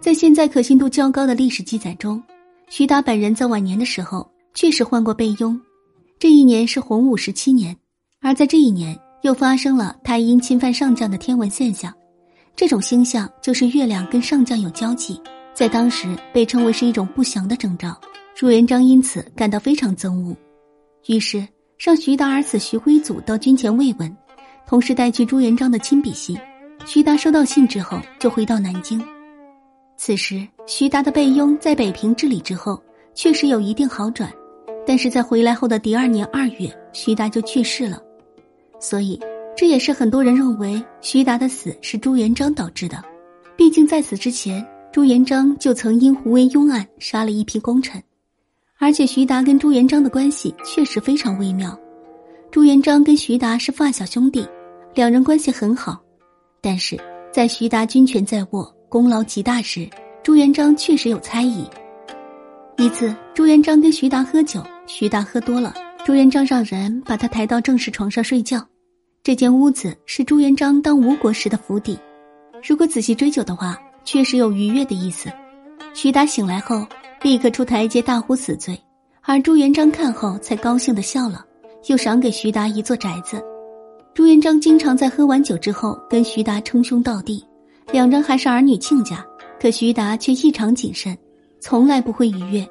在现在可信度较高的历史记载中，徐达本人在晚年的时候确实患过背痈。这一年是洪武十七年，而在这一年又发生了太阴侵犯上将的天文现象。这种星象就是月亮跟上将有交集，在当时被称为是一种不祥的征兆。朱元璋因此感到非常憎恶，于是让徐达儿子徐辉祖到军前慰问，同时带去朱元璋的亲笔信。徐达收到信之后，就回到南京。此时，徐达的备庸在北平治理之后，确实有一定好转，但是在回来后的第二年二月，徐达就去世了。所以，这也是很多人认为徐达的死是朱元璋导致的。毕竟在此之前，朱元璋就曾因胡惟庸案杀了一批功臣，而且徐达跟朱元璋的关系确实非常微妙。朱元璋跟徐达是发小兄弟，两人关系很好。但是在徐达军权在握、功劳极大时，朱元璋确实有猜疑。一次，朱元璋跟徐达喝酒，徐达喝多了，朱元璋让人把他抬到正室床上睡觉。这间屋子是朱元璋当吴国时的府邸。如果仔细追究的话，确实有逾越的意思。徐达醒来后，立刻出台阶大呼死罪，而朱元璋看后才高兴的笑了，又赏给徐达一座宅子。朱元璋经常在喝完酒之后跟徐达称兄道弟，两人还是儿女亲家。可徐达却异常谨慎，从来不会逾越。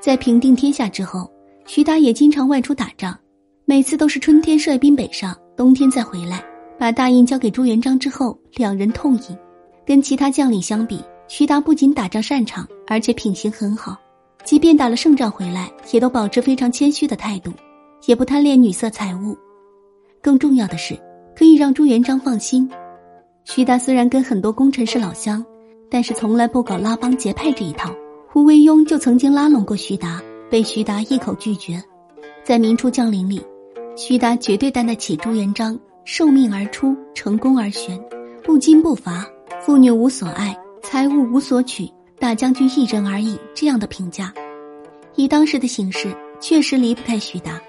在平定天下之后，徐达也经常外出打仗，每次都是春天率兵北上，冬天再回来。把大印交给朱元璋之后，两人痛饮。跟其他将领相比，徐达不仅打仗擅长，而且品行很好。即便打了胜仗回来，也都保持非常谦虚的态度，也不贪恋女色财物。更重要的是，可以让朱元璋放心。徐达虽然跟很多功臣是老乡，但是从来不搞拉帮结派这一套。胡惟庸就曾经拉拢过徐达，被徐达一口拒绝。在明初将领里，徐达绝对担得起朱元璋“受命而出，成功而旋，不矜不伐，妇女无所爱，财物无所取，大将军一人而已”这样的评价。以当时的形势，确实离不开徐达。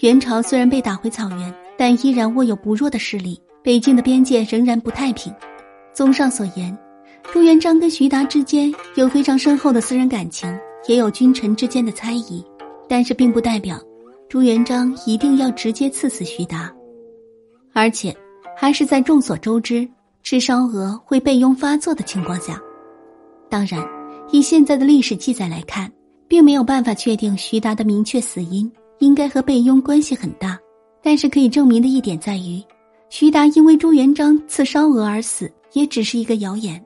元朝虽然被打回草原。但依然握有不弱的势力，北京的边界仍然不太平。综上所言，朱元璋跟徐达之间有非常深厚的私人感情，也有君臣之间的猜疑，但是并不代表朱元璋一定要直接赐死徐达，而且还是在众所周知吃烧鹅会被拥发作的情况下。当然，以现在的历史记载来看，并没有办法确定徐达的明确死因，应该和被拥关系很大。但是可以证明的一点在于，徐达因为朱元璋刺烧鹅而死，也只是一个谣言。